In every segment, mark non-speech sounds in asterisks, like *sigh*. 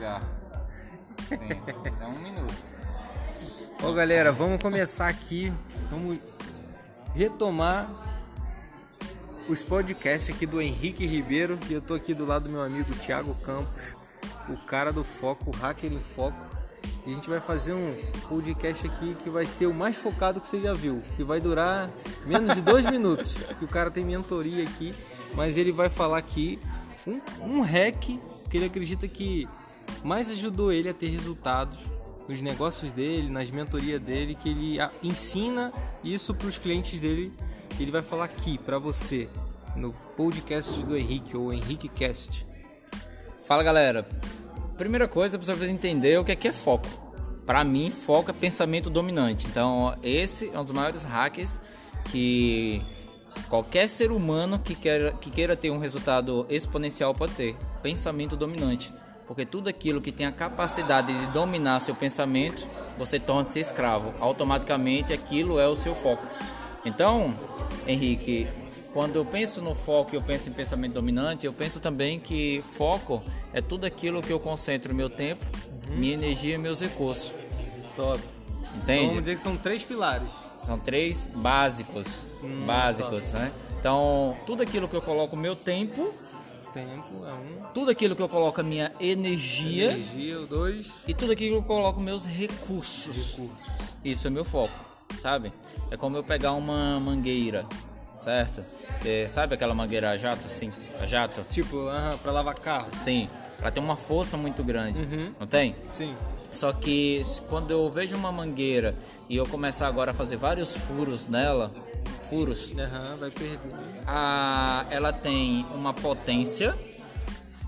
chegar. Sim, dá um minuto. Ó, galera, vamos começar aqui. Vamos retomar os podcasts aqui do Henrique Ribeiro. E eu tô aqui do lado do meu amigo Thiago Campos, o cara do foco, o hacker em foco. E a gente vai fazer um podcast aqui que vai ser o mais focado que você já viu. Que vai durar menos de dois *laughs* minutos. Que o cara tem mentoria aqui. Mas ele vai falar aqui um, um hack que ele acredita que mais ajudou ele a ter resultados nos negócios dele, nas mentorias dele, que ele ensina isso para os clientes dele. Ele vai falar aqui para você no podcast do Henrique ou Henrique Cast. Fala galera, primeira coisa você precisa entender o que é, que é foco. Para mim, foco é pensamento dominante. Então, esse é um dos maiores hackers que qualquer ser humano que queira, que queira ter um resultado exponencial pode ter. Pensamento dominante. Porque tudo aquilo que tem a capacidade de dominar seu pensamento, você torna-se escravo. Automaticamente aquilo é o seu foco. Então, Henrique, quando eu penso no foco e eu penso em pensamento dominante, eu penso também que foco é tudo aquilo que eu concentro meu tempo, minha energia e meus recursos. Top. Então Entende? vamos dizer que são três pilares. São três básicos, básicos, né? Então, tudo aquilo que eu coloco meu tempo, Tempo é um. tudo aquilo que eu coloco a minha energia Energia, o dois. e tudo aquilo que eu coloco meus recursos. Recursos. Isso é meu foco, sabe? É como eu pegar uma mangueira, certo? Você sabe aquela mangueira a jato, assim, a jato? Tipo, aham, pra lavar carro. Sim, ela tem uma força muito grande, Uhum. não tem? Sim. Só que quando eu vejo uma mangueira e eu começar agora a fazer vários furos nela, furos, Aham, vai perder. a, ela tem uma potência,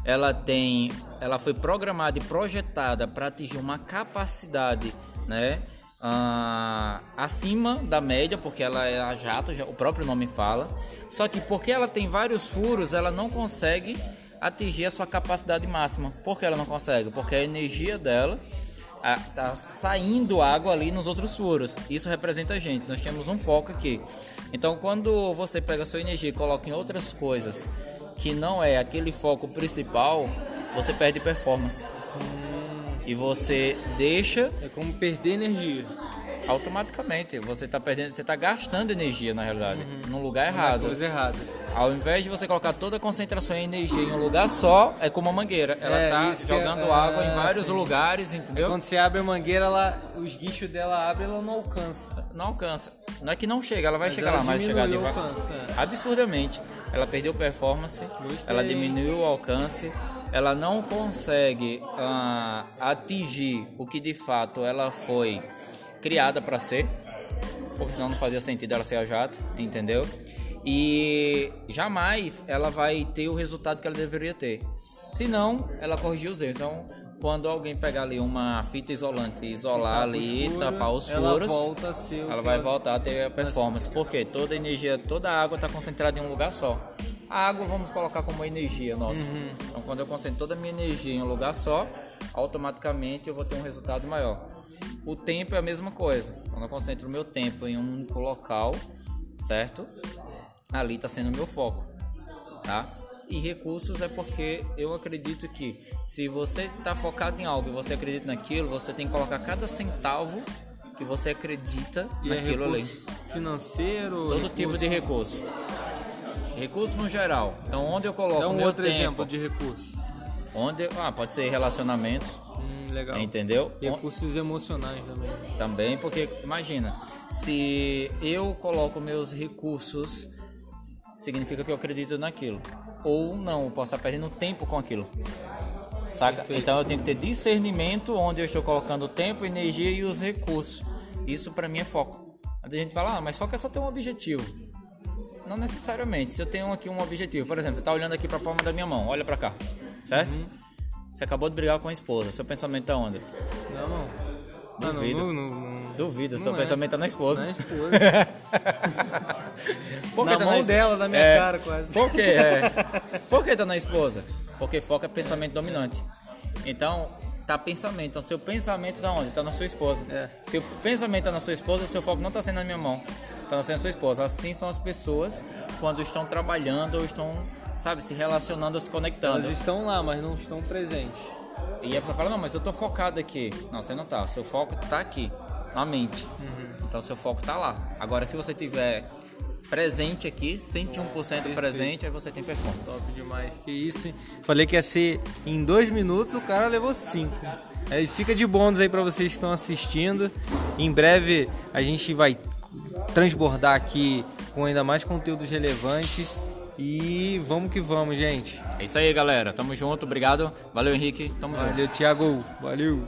ela tem, ela foi programada e projetada para atingir uma capacidade, né, ah, acima da média, porque ela é a jato, o próprio nome fala. Só que porque ela tem vários furos, ela não consegue atingir a sua capacidade máxima. Por que ela não consegue? Porque a energia dela a- tá saindo água ali nos outros furos. Isso representa a gente. Nós temos um foco aqui. Então, quando você pega a sua energia e coloca em outras coisas que não é aquele foco principal, você perde performance. E você deixa É como perder energia. automaticamente. Você está perdendo, você tá gastando energia na realidade, no lugar errado. Coisa errada. Ao invés de você colocar toda a concentração e energia em um lugar só, é como uma mangueira. Ela É, tá é- jogando é, água em vários sim. lugares, entendeu? Quando você abre a mangueira, ela, os guichos dela abrem ela não alcança. Não alcança. Não é que não chega, ela vai Mas chegar ela lá, mas chegar devagar. alcance, é. Absurdamente. Ela perdeu performance, Gostei. ela diminuiu o alcance, ela não consegue ah, atingir o que de fato ela foi criada para ser, porque senão não fazia sentido ela ser a jato, entendeu? E jamais ela vai ter o resultado que ela deveria ter. Se não, ela corrigir os erros. Então, quando alguém pegar ali uma fita isolante e isolar ali, Furo, tapar os ela furos, volta a ser o ela que vai voltar a ter a performance. Porque toda a energia, toda a água está concentrada em um lugar só. A água vamos colocar como energia nossa. Então quando eu concentro toda a minha energia em um lugar só, automaticamente eu vou ter um resultado maior. O tempo é a mesma coisa. Quando eu concentro o meu tempo em um único local, certo? Ali está sendo o meu foco, tá? E recursos é porque eu acredito que se você está focado em algo e você acredita naquilo, você tem que colocar cada centavo que você acredita E é naquilo ali. recurso financeiro. Todo tipo de recurso. Recurso no geral. Então onde eu coloco Dá um meu outro tempo, exemplo de recurso. onde ah, pode ser relacionamentos, Hum, legal. entendeu? Recursos emocionais também. Também, porque imagina, se eu coloco meus recursos, significa que eu acredito naquilo. Ou não, eu posso estar perdendo tempo com aquilo. Saca? Perfeito. Então eu tenho que ter discernimento onde eu estou colocando o tempo, energia e os recursos. Isso pra mim é foco. A gente fala, ah, mas foco é só ter um objetivo. Não necessariamente. Se eu tenho aqui um objetivo, por exemplo, você está olhando aqui para a palma da minha mão, olha para cá, certo? Uhum. Você acabou de brigar com a esposa, seu pensamento tá onde? Não, não, Duvido. não, não, não. Duvido, seu é. pensamento tá na esposa. Na esposa. *laughs* Por que Na tá mão es- dela, na minha É, cara quase. Por quê? É. *laughs* Por que tá na esposa? Porque foco é pensamento dominante. Então, tá pensamento. Então, seu pensamento tá onde? Tá na sua esposa. É. Se o pensamento tá na sua esposa, seu foco não tá sendo na minha mão. Tá sendo na sua esposa. Assim são as pessoas quando estão trabalhando ou estão, sabe, se relacionando ou se conectando. Elas estão lá, mas não estão presentes. E a pessoa fala, não, mas eu tô focado aqui. Não, você não tá. O seu foco tá aqui, na mente. Então seu foco tá lá. Agora, se você tiver presente aqui, 101% presente, aí você tem performance. Top demais. Que isso? Falei que ia ser em dois minutos, o cara levou cinco. Aí fica de bônus aí pra vocês que estão assistindo. Em breve a gente vai transbordar aqui com ainda mais conteúdos relevantes. E vamos que vamos, gente. É isso aí, galera. Tamo junto. Obrigado. Valeu, Henrique. Tamo junto. Valeu, Thiago. Valeu.